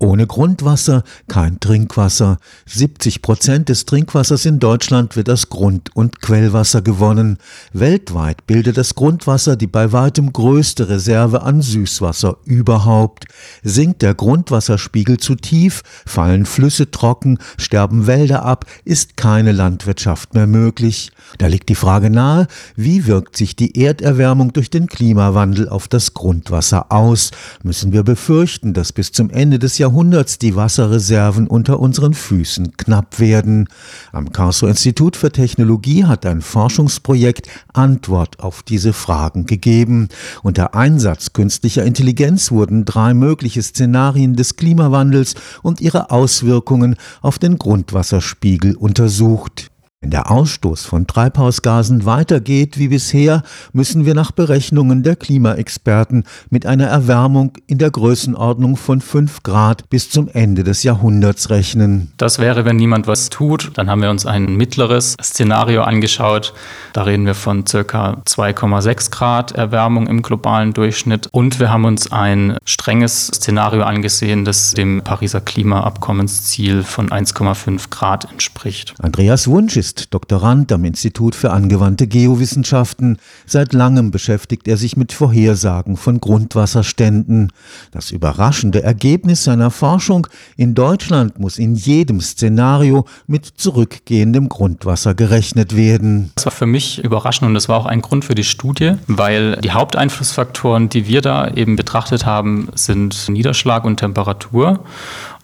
Ohne Grundwasser kein Trinkwasser. 70 Prozent des Trinkwassers in Deutschland wird aus Grund- und Quellwasser gewonnen. Weltweit bildet das Grundwasser die bei weitem größte Reserve an Süßwasser überhaupt. Sinkt der Grundwasserspiegel zu tief, fallen Flüsse trocken, sterben Wälder ab, ist keine Landwirtschaft mehr möglich. Da liegt die Frage nahe, wie wirkt sich die Erderwärmung durch den Klimawandel auf das Grundwasser aus? Müssen wir befürchten, dass bis zum Ende des Jahrhunderts die Wasserreserven unter unseren Füßen knapp werden. Am Karlsruher Institut für Technologie hat ein Forschungsprojekt Antwort auf diese Fragen gegeben. Unter Einsatz künstlicher Intelligenz wurden drei mögliche Szenarien des Klimawandels und ihre Auswirkungen auf den Grundwasserspiegel untersucht. Wenn der Ausstoß von Treibhausgasen weitergeht wie bisher, müssen wir nach Berechnungen der Klimaexperten mit einer Erwärmung in der Größenordnung von 5 Grad bis zum Ende des Jahrhunderts rechnen. Das wäre, wenn niemand was tut. Dann haben wir uns ein mittleres Szenario angeschaut. Da reden wir von circa 2,6 Grad Erwärmung im globalen Durchschnitt. Und wir haben uns ein strenges Szenario angesehen, das dem Pariser Klimaabkommensziel von 1,5 Grad entspricht. Andreas Wunsch ist ist Doktorand am Institut für angewandte Geowissenschaften. Seit langem beschäftigt er sich mit Vorhersagen von Grundwasserständen. Das überraschende Ergebnis seiner Forschung in Deutschland muss in jedem Szenario mit zurückgehendem Grundwasser gerechnet werden. Das war für mich überraschend und das war auch ein Grund für die Studie, weil die Haupteinflussfaktoren, die wir da eben betrachtet haben, sind Niederschlag und Temperatur.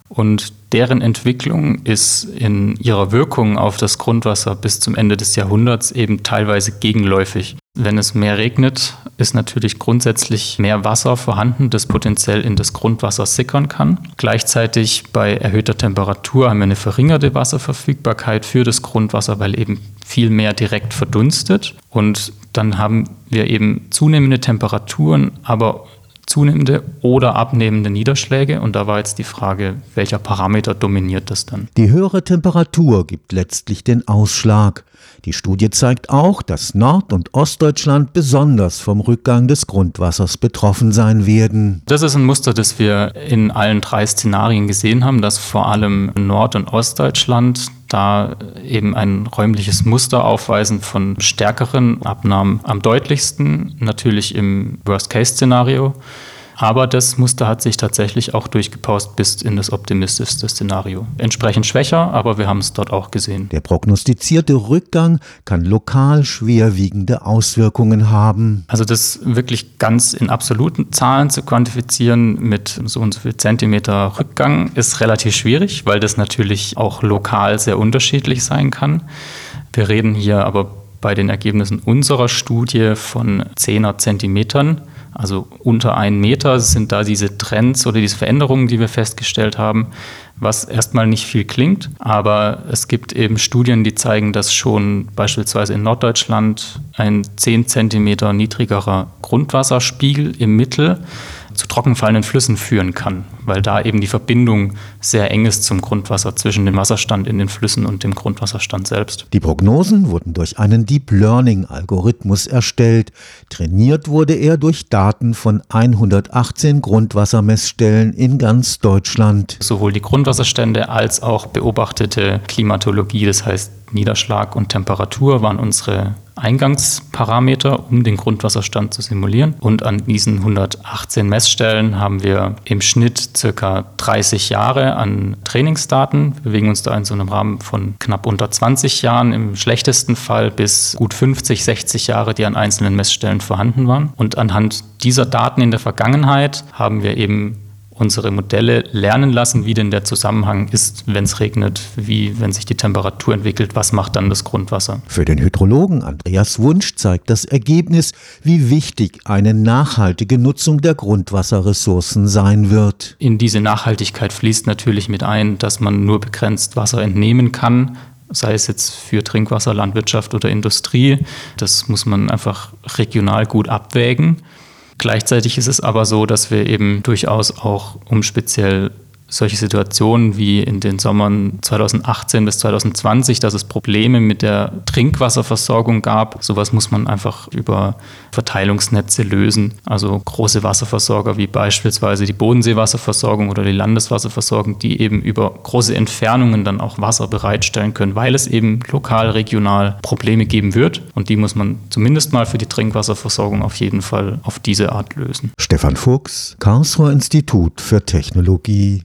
Und deren Entwicklung ist in ihrer Wirkung auf das Grundwasser bis zum Ende des Jahrhunderts eben teilweise gegenläufig. Wenn es mehr regnet, ist natürlich grundsätzlich mehr Wasser vorhanden, das potenziell in das Grundwasser sickern kann. Gleichzeitig bei erhöhter Temperatur haben wir eine verringerte Wasserverfügbarkeit für das Grundwasser, weil eben viel mehr direkt verdunstet. Und dann haben wir eben zunehmende Temperaturen, aber zunehmende oder abnehmende Niederschläge. Und da war jetzt die Frage, welcher Parameter dominiert das dann? Die höhere Temperatur gibt letztlich den Ausschlag. Die Studie zeigt auch, dass Nord- und Ostdeutschland besonders vom Rückgang des Grundwassers betroffen sein werden. Das ist ein Muster, das wir in allen drei Szenarien gesehen haben, dass vor allem Nord- und Ostdeutschland da eben ein räumliches Muster aufweisen von stärkeren Abnahmen am deutlichsten, natürlich im Worst-Case-Szenario. Aber das Muster hat sich tatsächlich auch durchgepaust bis in das optimistischste Szenario. Entsprechend schwächer, aber wir haben es dort auch gesehen. Der prognostizierte Rückgang kann lokal schwerwiegende Auswirkungen haben. Also das wirklich ganz in absoluten Zahlen zu quantifizieren mit so und so viel Zentimeter Rückgang ist relativ schwierig, weil das natürlich auch lokal sehr unterschiedlich sein kann. Wir reden hier aber bei den Ergebnissen unserer Studie von 10er Zentimetern also unter einen Meter sind da diese Trends oder diese Veränderungen, die wir festgestellt haben, was erstmal nicht viel klingt. Aber es gibt eben Studien, die zeigen, dass schon beispielsweise in Norddeutschland ein 10 Zentimeter niedrigerer Grundwasserspiegel im Mittel zu trockenfallenden Flüssen führen kann, weil da eben die Verbindung sehr eng ist zum Grundwasser zwischen dem Wasserstand in den Flüssen und dem Grundwasserstand selbst. Die Prognosen wurden durch einen Deep Learning Algorithmus erstellt. Trainiert wurde er durch Daten von 118 Grundwassermessstellen in ganz Deutschland. Sowohl die Grundwasserstände als auch beobachtete Klimatologie, das heißt Niederschlag und Temperatur waren unsere Eingangsparameter, um den Grundwasserstand zu simulieren. Und an diesen 118 Messstellen haben wir im Schnitt circa 30 Jahre an Trainingsdaten, wir bewegen uns da in so einem Rahmen von knapp unter 20 Jahren, im schlechtesten Fall bis gut 50, 60 Jahre, die an einzelnen Messstellen vorhanden waren. Und anhand dieser Daten in der Vergangenheit haben wir eben unsere Modelle lernen lassen, wie denn der Zusammenhang ist, wenn es regnet, wie wenn sich die Temperatur entwickelt, was macht dann das Grundwasser. Für den Hydrologen Andreas Wunsch zeigt das Ergebnis, wie wichtig eine nachhaltige Nutzung der Grundwasserressourcen sein wird. In diese Nachhaltigkeit fließt natürlich mit ein, dass man nur begrenzt Wasser entnehmen kann, sei es jetzt für Trinkwasser, Landwirtschaft oder Industrie. Das muss man einfach regional gut abwägen. Gleichzeitig ist es aber so, dass wir eben durchaus auch, um speziell solche Situationen wie in den Sommern 2018 bis 2020, dass es Probleme mit der Trinkwasserversorgung gab. Sowas muss man einfach über Verteilungsnetze lösen. Also große Wasserversorger wie beispielsweise die Bodenseewasserversorgung oder die Landeswasserversorgung, die eben über große Entfernungen dann auch Wasser bereitstellen können, weil es eben lokal, regional Probleme geben wird. Und die muss man zumindest mal für die Trinkwasserversorgung auf jeden Fall auf diese Art lösen. Stefan Fuchs, Karlsruher Institut für Technologie